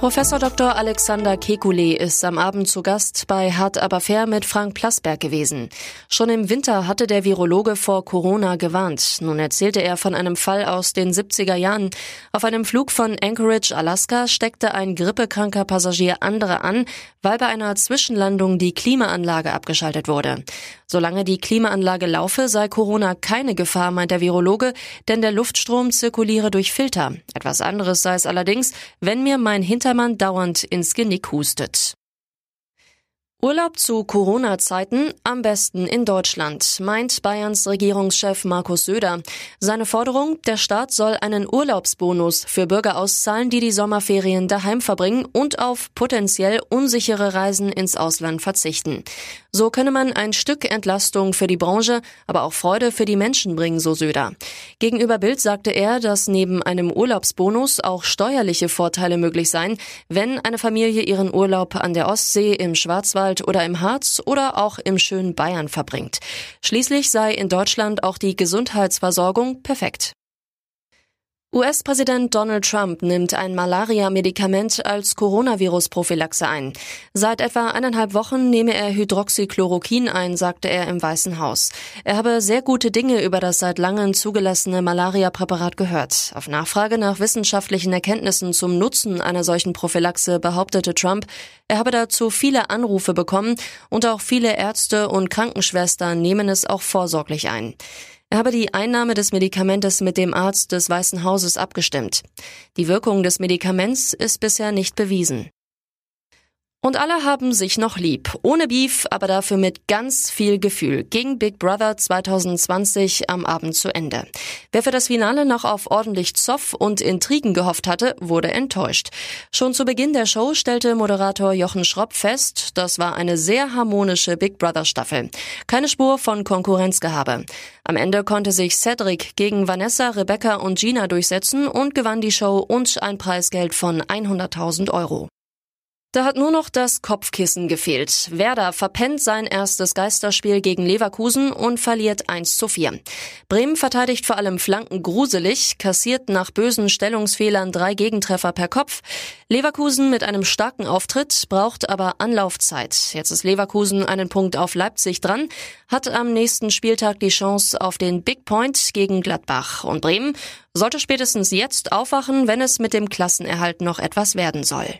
Professor Dr. Alexander Kekulé ist am Abend zu Gast bei Hart aber fair mit Frank Plasberg gewesen. Schon im Winter hatte der Virologe vor Corona gewarnt. Nun erzählte er von einem Fall aus den 70er Jahren. Auf einem Flug von Anchorage, Alaska, steckte ein grippekranker Passagier andere an, weil bei einer Zwischenlandung die Klimaanlage abgeschaltet wurde. Solange die Klimaanlage laufe, sei Corona keine Gefahr, meint der Virologe, denn der Luftstrom zirkuliere durch Filter. Etwas anderes sei es allerdings, wenn mir mein Hintermann dauernd ins Genick hustet. Urlaub zu Corona-Zeiten am besten in Deutschland, meint Bayerns Regierungschef Markus Söder. Seine Forderung, der Staat soll einen Urlaubsbonus für Bürger auszahlen, die die Sommerferien daheim verbringen und auf potenziell unsichere Reisen ins Ausland verzichten. So könne man ein Stück Entlastung für die Branche, aber auch Freude für die Menschen bringen, so Söder. Gegenüber Bild sagte er, dass neben einem Urlaubsbonus auch steuerliche Vorteile möglich seien, wenn eine Familie ihren Urlaub an der Ostsee, im Schwarzwald oder im Harz oder auch im schönen Bayern verbringt. Schließlich sei in Deutschland auch die Gesundheitsversorgung perfekt. US-Präsident Donald Trump nimmt ein Malaria-Medikament als Coronavirus-Prophylaxe ein. Seit etwa eineinhalb Wochen nehme er Hydroxychloroquin ein, sagte er im Weißen Haus. Er habe sehr gute Dinge über das seit langem zugelassene Malaria-Präparat gehört. Auf Nachfrage nach wissenschaftlichen Erkenntnissen zum Nutzen einer solchen Prophylaxe behauptete Trump, er habe dazu viele Anrufe bekommen und auch viele Ärzte und Krankenschwestern nehmen es auch vorsorglich ein. Er habe die Einnahme des Medikamentes mit dem Arzt des Weißen Hauses abgestimmt. Die Wirkung des Medikaments ist bisher nicht bewiesen. Und alle haben sich noch lieb. Ohne Beef, aber dafür mit ganz viel Gefühl. Ging Big Brother 2020 am Abend zu Ende. Wer für das Finale noch auf ordentlich Zoff und Intrigen gehofft hatte, wurde enttäuscht. Schon zu Beginn der Show stellte Moderator Jochen Schropp fest, das war eine sehr harmonische Big Brother Staffel. Keine Spur von Konkurrenzgehabe. Am Ende konnte sich Cedric gegen Vanessa, Rebecca und Gina durchsetzen und gewann die Show und ein Preisgeld von 100.000 Euro. Da hat nur noch das Kopfkissen gefehlt. Werder verpennt sein erstes Geisterspiel gegen Leverkusen und verliert 1 zu 4. Bremen verteidigt vor allem Flanken gruselig, kassiert nach bösen Stellungsfehlern drei Gegentreffer per Kopf. Leverkusen mit einem starken Auftritt, braucht aber Anlaufzeit. Jetzt ist Leverkusen einen Punkt auf Leipzig dran, hat am nächsten Spieltag die Chance auf den Big Point gegen Gladbach. Und Bremen sollte spätestens jetzt aufwachen, wenn es mit dem Klassenerhalt noch etwas werden soll.